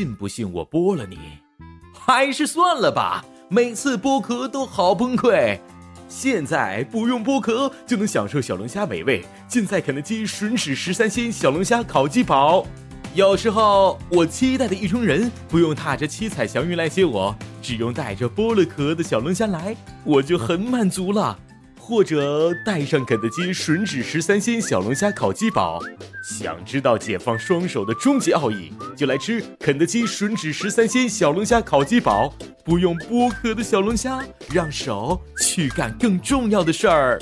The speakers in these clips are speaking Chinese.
信不信我剥了你？还是算了吧，每次剥壳都好崩溃。现在不用剥壳就能享受小龙虾美味，尽在肯德基吮指十三鲜小龙虾烤鸡堡。有时候我期待的意中人不用踏着七彩祥云来接我，只用带着剥了壳的小龙虾来，我就很满足了。或者带上肯德基吮指十三鲜小龙虾烤鸡堡。想知道解放双手的终极奥义，就来吃肯德基吮指十三鲜小龙虾烤鸡堡。不用剥壳的小龙虾，让手去干更重要的事儿。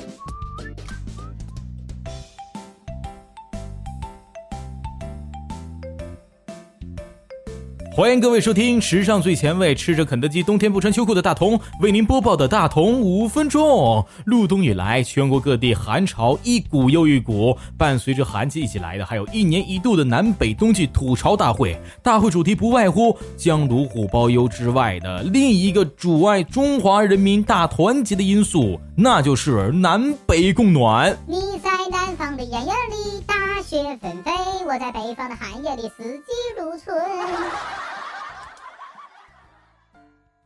欢迎各位收听时尚最前卫、吃着肯德基冬天不穿秋裤的大同为您播报的大同五分钟。入冬以来，全国各地寒潮一股又一股，伴随着寒气一起来的，还有一年一度的南北冬季吐槽大会。大会主题不外乎将炉虎包邮之外的另一个阻碍中华人民大团结的因素，那就是南北供暖。你在南方的艳阳里大雪纷飞，我在北方的寒夜里四季如春。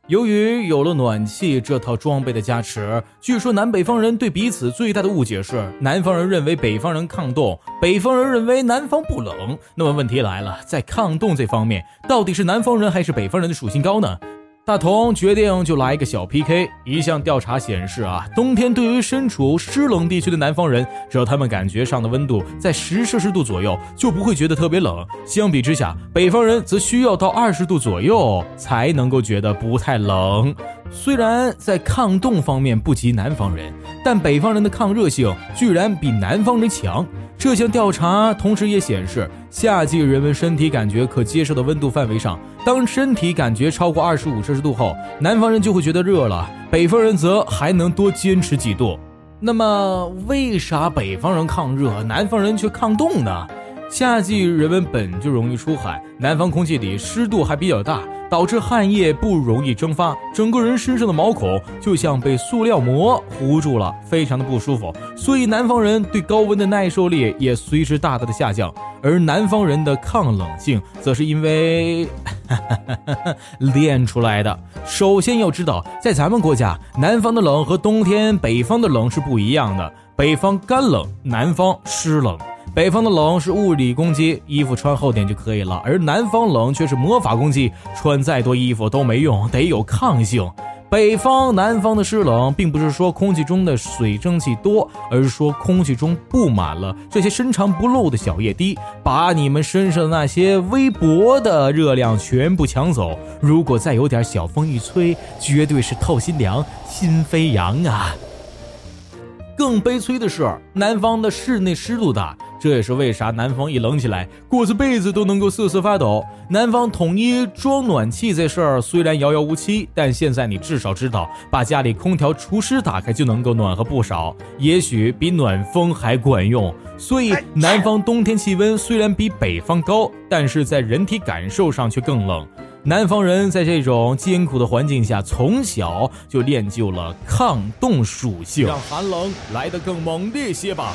由于有了暖气这套装备的加持，据说南北方人对彼此最大的误解是：南方人认为北方人抗冻，北方人认为南方不冷。那么问题来了，在抗冻这方面，到底是南方人还是北方人的属性高呢？大同决定就来一个小 PK。一项调查显示啊，冬天对于身处湿冷地区的南方人，只要他们感觉上的温度在十摄氏度左右，就不会觉得特别冷。相比之下，北方人则需要到二十度左右才能够觉得不太冷。虽然在抗冻方面不及南方人，但北方人的抗热性居然比南方人强。这项调查同时也显示，夏季人们身体感觉可接受的温度范围上，当身体感觉超过二十五摄氏度后，南方人就会觉得热了，北方人则还能多坚持几度。那么，为啥北方人抗热，南方人却抗冻呢？夏季人们本就容易出汗，南方空气里湿度还比较大。导致汗液不容易蒸发，整个人身上的毛孔就像被塑料膜糊住了，非常的不舒服。所以南方人对高温的耐受力也随之大大的下降，而南方人的抗冷性则是因为 练出来的。首先要知道，在咱们国家，南方的冷和冬天北方的冷是不一样的，北方干冷，南方湿冷。北方的冷是物理攻击，衣服穿厚点就可以了；而南方冷却是魔法攻击，穿再多衣服都没用，得有抗性。北方、南方的湿冷，并不是说空气中的水蒸气多，而是说空气中布满了。这些深藏不露的小液滴，把你们身上的那些微薄的热量全部抢走。如果再有点小风一吹，绝对是透心凉、心飞扬啊！更悲催的是，南方的室内湿度大。这也是为啥南方一冷起来，裹着被子都能够瑟瑟发抖。南方统一装暖气这事儿虽然遥遥无期，但现在你至少知道，把家里空调、除湿打开就能够暖和不少，也许比暖风还管用。所以，南方冬天气温虽然比北方高，但是在人体感受上却更冷。南方人在这种艰苦的环境下，从小就练就了抗冻属性，让寒冷来得更猛烈些吧。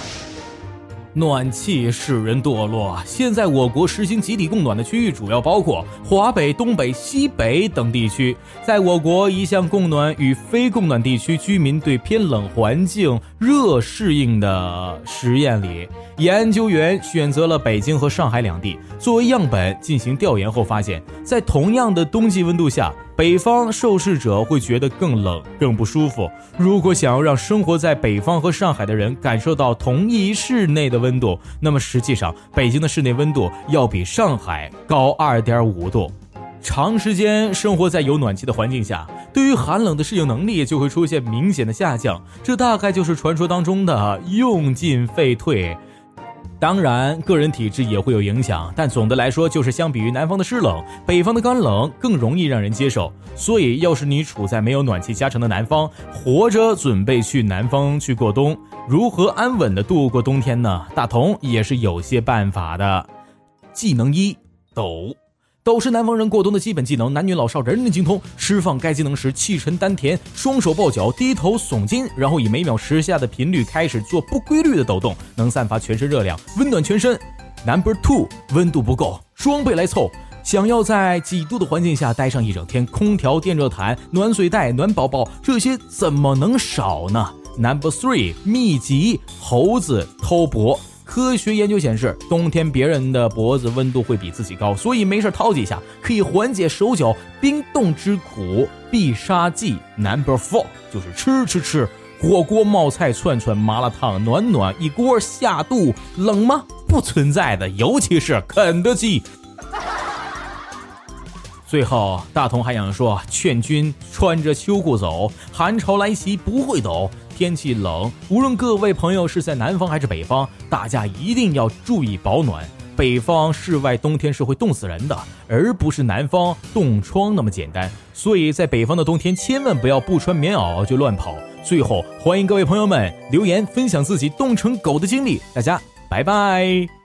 暖气使人堕落。现在我国实行集体供暖的区域主要包括华北、东北、西北等地区。在我国一项供暖与非供暖地区居民对偏冷环境热适应的实验里，研究员选择了北京和上海两地作为样本进行调研后发现，在同样的冬季温度下。北方受试者会觉得更冷、更不舒服。如果想要让生活在北方和上海的人感受到同一室内的温度，那么实际上北京的室内温度要比上海高二点五度。长时间生活在有暖气的环境下，对于寒冷的适应能力就会出现明显的下降。这大概就是传说当中的用进废退。当然，个人体质也会有影响，但总的来说，就是相比于南方的湿冷，北方的干冷更容易让人接受。所以，要是你处在没有暖气加成的南方，活着准备去南方去过冬，如何安稳的度过冬天呢？大同也是有些办法的。技能一：抖。抖是南方人过冬的基本技能，男女老少人人精通。释放该技能时，气沉丹田，双手抱脚，低头耸肩，然后以每秒十下的频率开始做不规律的抖动，能散发全身热量，温暖全身。Number two，温度不够，装备来凑。想要在几度的环境下待上一整天，空调、电热毯、暖水袋、暖宝宝，这些怎么能少呢？Number three，秘籍：猴子偷脖。科学研究显示，冬天别人的脖子温度会比自己高，所以没事掏几下可以缓解手脚冰冻之苦。必杀技 Number four 就是吃吃吃，火锅、冒菜、串串、麻辣烫，暖暖一锅下肚，冷吗？不存在的，尤其是肯德基。最后，大同还想说，劝君穿着秋裤走，寒潮来袭不会抖。天气冷，无论各位朋友是在南方还是北方，大家一定要注意保暖。北方室外冬天是会冻死人的，而不是南方冻疮那么简单。所以在北方的冬天，千万不要不穿棉袄就乱跑。最后，欢迎各位朋友们留言分享自己冻成狗的经历。大家拜拜。